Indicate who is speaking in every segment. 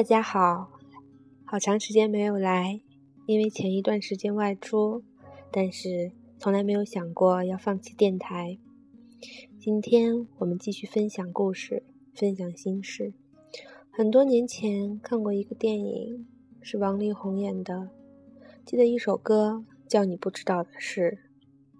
Speaker 1: 大家好，好长时间没有来，因为前一段时间外出，但是从来没有想过要放弃电台。今天我们继续分享故事，分享心事。很多年前看过一个电影，是王力宏演的，记得一首歌叫《你不知道的事》，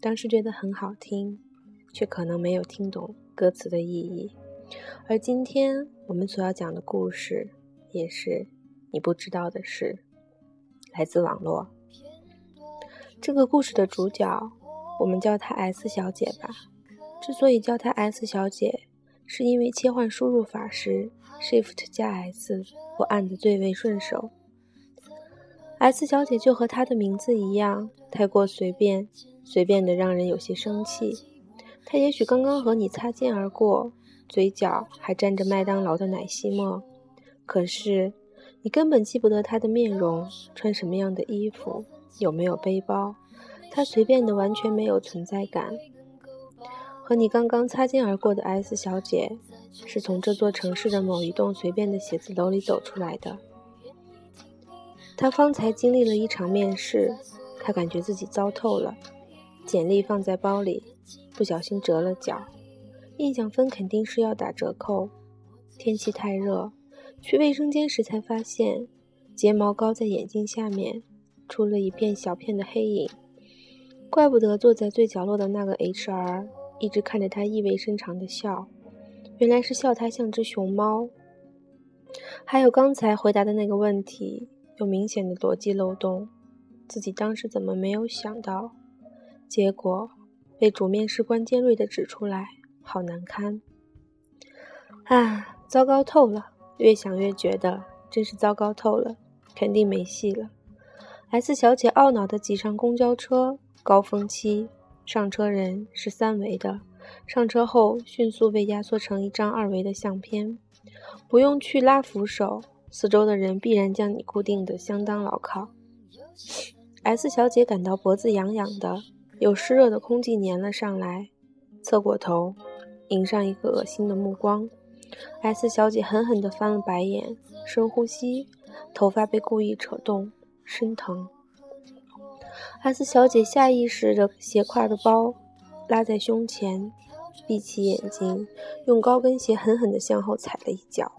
Speaker 1: 当时觉得很好听，却可能没有听懂歌词的意义。而今天我们所要讲的故事，也是你不知道的事，来自网络。这个故事的主角，我们叫她 S 小姐吧。之所以叫她 S 小姐，是因为切换输入法时，Shift 加 S 我按的最为顺手。S 小姐就和她的名字一样，太过随便，随便的让人有些生气。她也许刚刚和你擦肩而过。嘴角还沾着麦当劳的奶昔沫，可是你根本记不得他的面容、穿什么样的衣服、有没有背包，他随便的完全没有存在感。和你刚刚擦肩而过的 S 小姐，是从这座城市的某一栋随便的写字楼里走出来的。她方才经历了一场面试，她感觉自己糟透了，简历放在包里，不小心折了角。印象分肯定是要打折扣。天气太热，去卫生间时才发现睫毛膏在眼睛下面出了一片小片的黑影。怪不得坐在最角落的那个 HR 一直看着他意味深长的笑，原来是笑他像只熊猫。还有刚才回答的那个问题有明显的逻辑漏洞，自己当时怎么没有想到？结果被主面试官尖锐的指出来。好难堪，啊，糟糕透了！越想越觉得真是糟糕透了，肯定没戏了。S 小姐懊恼地挤上公交车，高峰期上车人是三维的，上车后迅速被压缩成一张二维的相片，不用去拉扶手，四周的人必然将你固定的相当牢靠。S 小姐感到脖子痒痒的，有湿热的空气粘了上来，侧过头。迎上一个恶心的目光，S 小姐狠狠地翻了白眼，深呼吸，头发被故意扯动，生疼。S 小姐下意识地斜挎着包拉在胸前，闭起眼睛，用高跟鞋狠狠地向后踩了一脚，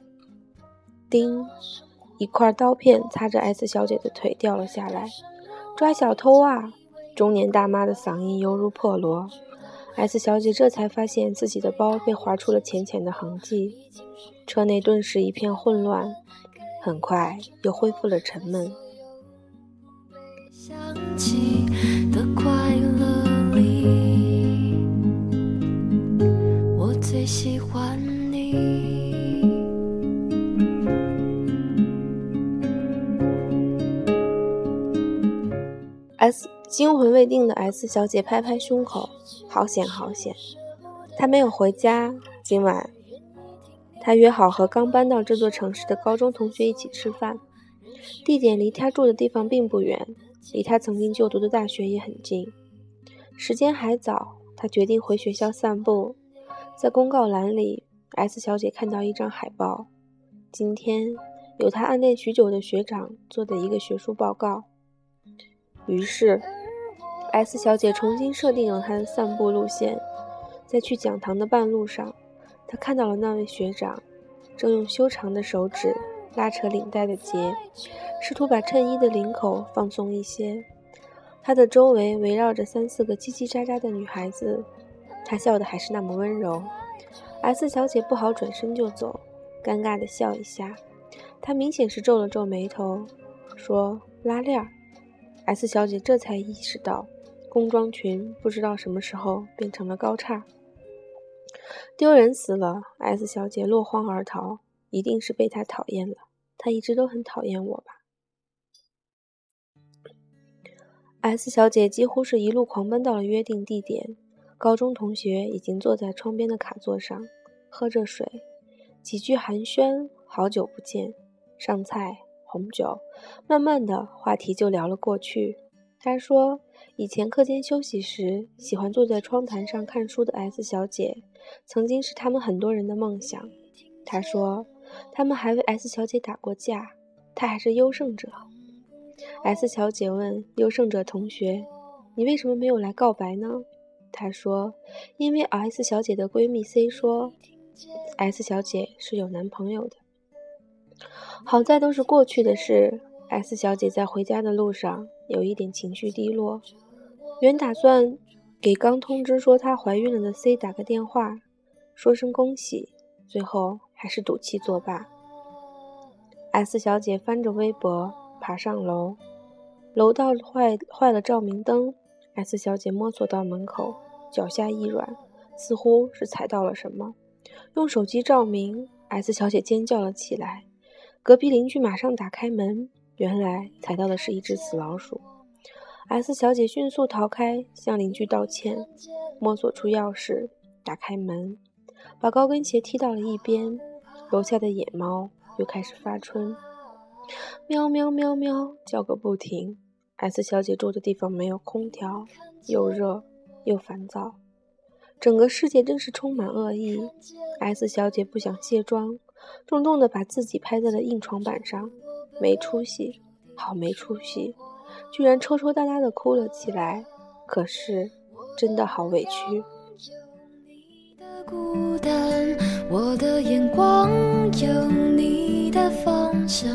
Speaker 1: 叮！一块刀片擦着 S 小姐的腿掉了下来，抓小偷啊！中年大妈的嗓音犹如破锣。S 小姐这才发现自己的包被划出了浅浅的痕迹，车内顿时一片混乱，很快又恢复了沉闷。S。惊魂未定的 S 小姐拍拍胸口，好险好险！她没有回家。今晚，她约好和刚搬到这座城市的高中同学一起吃饭，地点离她住的地方并不远，离她曾经就读的大学也很近。时间还早，她决定回学校散步。在公告栏里，S 小姐看到一张海报，今天有她暗恋许久的学长做的一个学术报告。于是。S 小姐重新设定了她的散步路线，在去讲堂的半路上，她看到了那位学长，正用修长的手指拉扯领带的结，试图把衬衣的领口放松一些。他的周围围绕着三四个叽叽喳喳的女孩子，他笑得还是那么温柔。S 小姐不好转身就走，尴尬地笑一下。她明显是皱了皱眉头，说：“拉链。”S 小姐这才意识到。工装裙不知道什么时候变成了高叉，丢人死了！S 小姐落荒而逃，一定是被他讨厌了。他一直都很讨厌我吧？S 小姐几乎是一路狂奔到了约定地点，高中同学已经坐在窗边的卡座上喝着水，几句寒暄，好久不见，上菜红酒，慢慢的话题就聊了过去。他说。以前课间休息时，喜欢坐在窗台上看书的 S 小姐，曾经是他们很多人的梦想。她说，他们还为 S 小姐打过架，她还是优胜者。S 小姐问优胜者同学：“你为什么没有来告白呢？”他说：“因为 S 小姐的闺蜜 C 说，S 小姐是有男朋友的。好在都是过去的事。S 小姐在回家的路上有一点情绪低落，原打算给刚通知说她怀孕了的 C 打个电话，说声恭喜，最后还是赌气作罢。S 小姐翻着微博爬上楼，楼道坏坏了照明灯。S 小姐摸索到门口，脚下一软，似乎是踩到了什么，用手机照明。S 小姐尖叫了起来，隔壁邻居马上打开门，原来踩到的是一只死老鼠。S 小姐迅速逃开，向邻居道歉，摸索出钥匙，打开门，把高跟鞋踢到了一边。楼下的野猫又开始发春，喵喵喵喵叫个不停。S 小姐住的地方没有空调，又热又烦躁，整个世界真是充满恶意。S 小姐不想卸妆，重重的把自己拍在了硬床板上，没出息，好没出息，居然抽抽搭搭的哭了起来。可是真的好委屈。我的眼光有你的方向，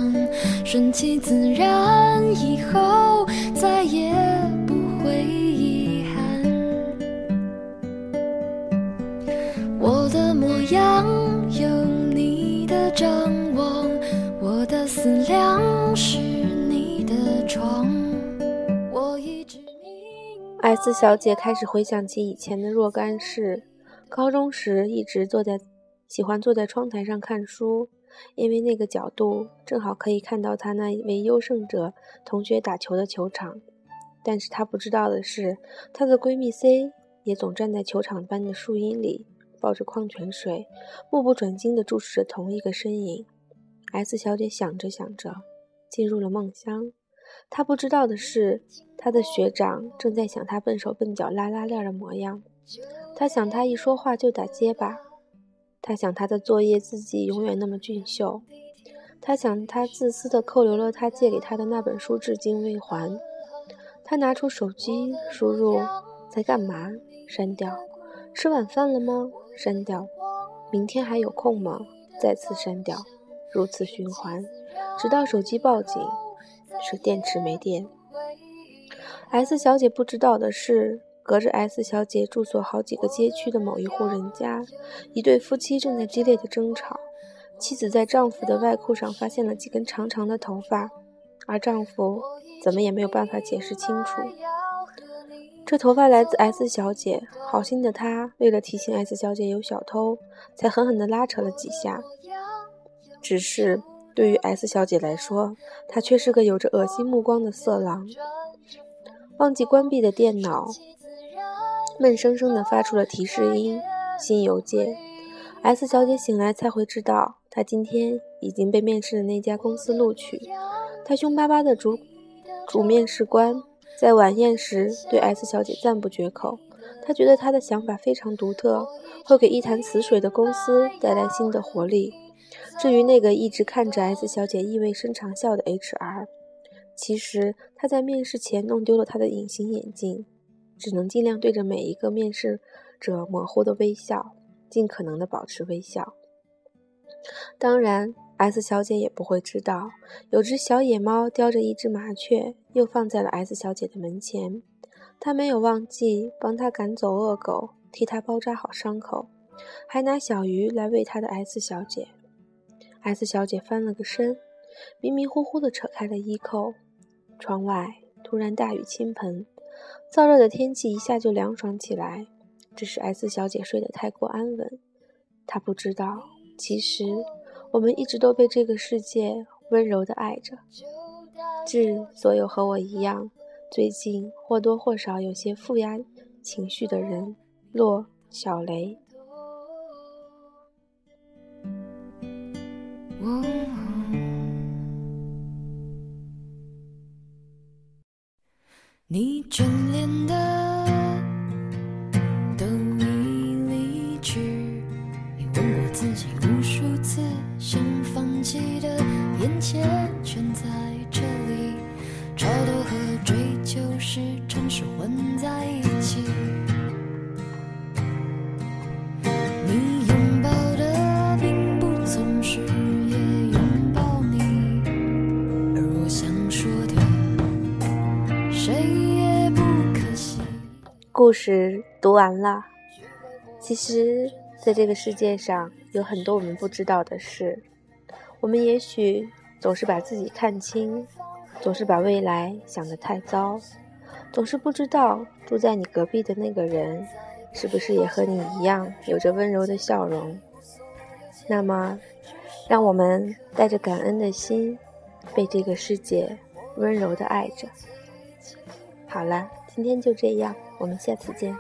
Speaker 1: 顺其自然，以后再也不会艾斯小姐开始回想起以前的若干事，高中时一直坐在。喜欢坐在窗台上看书，因为那个角度正好可以看到他那位优胜者同学打球的球场。但是她不知道的是，她的闺蜜 C 也总站在球场般的树荫里，抱着矿泉水，目不转睛地注视着同一个身影。S 小姐想着想着，进入了梦乡。他不知道的是，他的学长正在想他笨手笨脚拉拉链的模样。他想，他一说话就打结巴。他想他的作业自己永远那么俊秀，他想他自私的扣留了他借给他的那本书至今未还。他拿出手机输入在干嘛？删掉。吃晚饭了吗？删掉。明天还有空吗？再次删掉。如此循环，直到手机报警，是电池没电。S 小姐不知道的是。隔着 S 小姐住所好几个街区的某一户人家，一对夫妻正在激烈的争吵。妻子在丈夫的外裤上发现了几根长长的头发，而丈夫怎么也没有办法解释清楚。这头发来自 S 小姐，好心的他为了提醒 S 小姐有小偷，才狠狠地拉扯了几下。只是对于 S 小姐来说，他却是个有着恶心目光的色狼。忘记关闭的电脑。闷生生地发出了提示音。新邮件。S 小姐醒来才会知道，她今天已经被面试的那家公司录取。她凶巴巴的主主面试官在晚宴时对 S 小姐赞不绝口。他觉得她的想法非常独特，会给一潭死水的公司带来新的活力。至于那个一直看着 S 小姐意味深长笑的 HR，其实他在面试前弄丢了他的隐形眼镜。只能尽量对着每一个面试者模糊的微笑，尽可能的保持微笑。当然，S 小姐也不会知道，有只小野猫叼着一只麻雀，又放在了 S 小姐的门前。她没有忘记帮她赶走恶狗，替她包扎好伤口，还拿小鱼来喂她的 S 小姐。S 小姐翻了个身，迷迷糊糊的扯开了衣扣。窗外突然大雨倾盆。燥热的天气一下就凉爽起来，只是 S 小姐睡得太过安稳。她不知道，其实我们一直都被这个世界温柔地爱着。致所有和我一样，最近或多或少有些负压情绪的人，洛小雷。你
Speaker 2: 真
Speaker 1: 故事读完了，其实，在这个世界上有很多我们不知道的事。我们也许总是把自己看轻，总是把未来想得太糟，总是不知道住在你隔壁的那个人，是不是也和你一样有着温柔的笑容。那么，让我们带着感恩的心，被这个世界温柔的爱着。好了，今天就这样，我们下次见。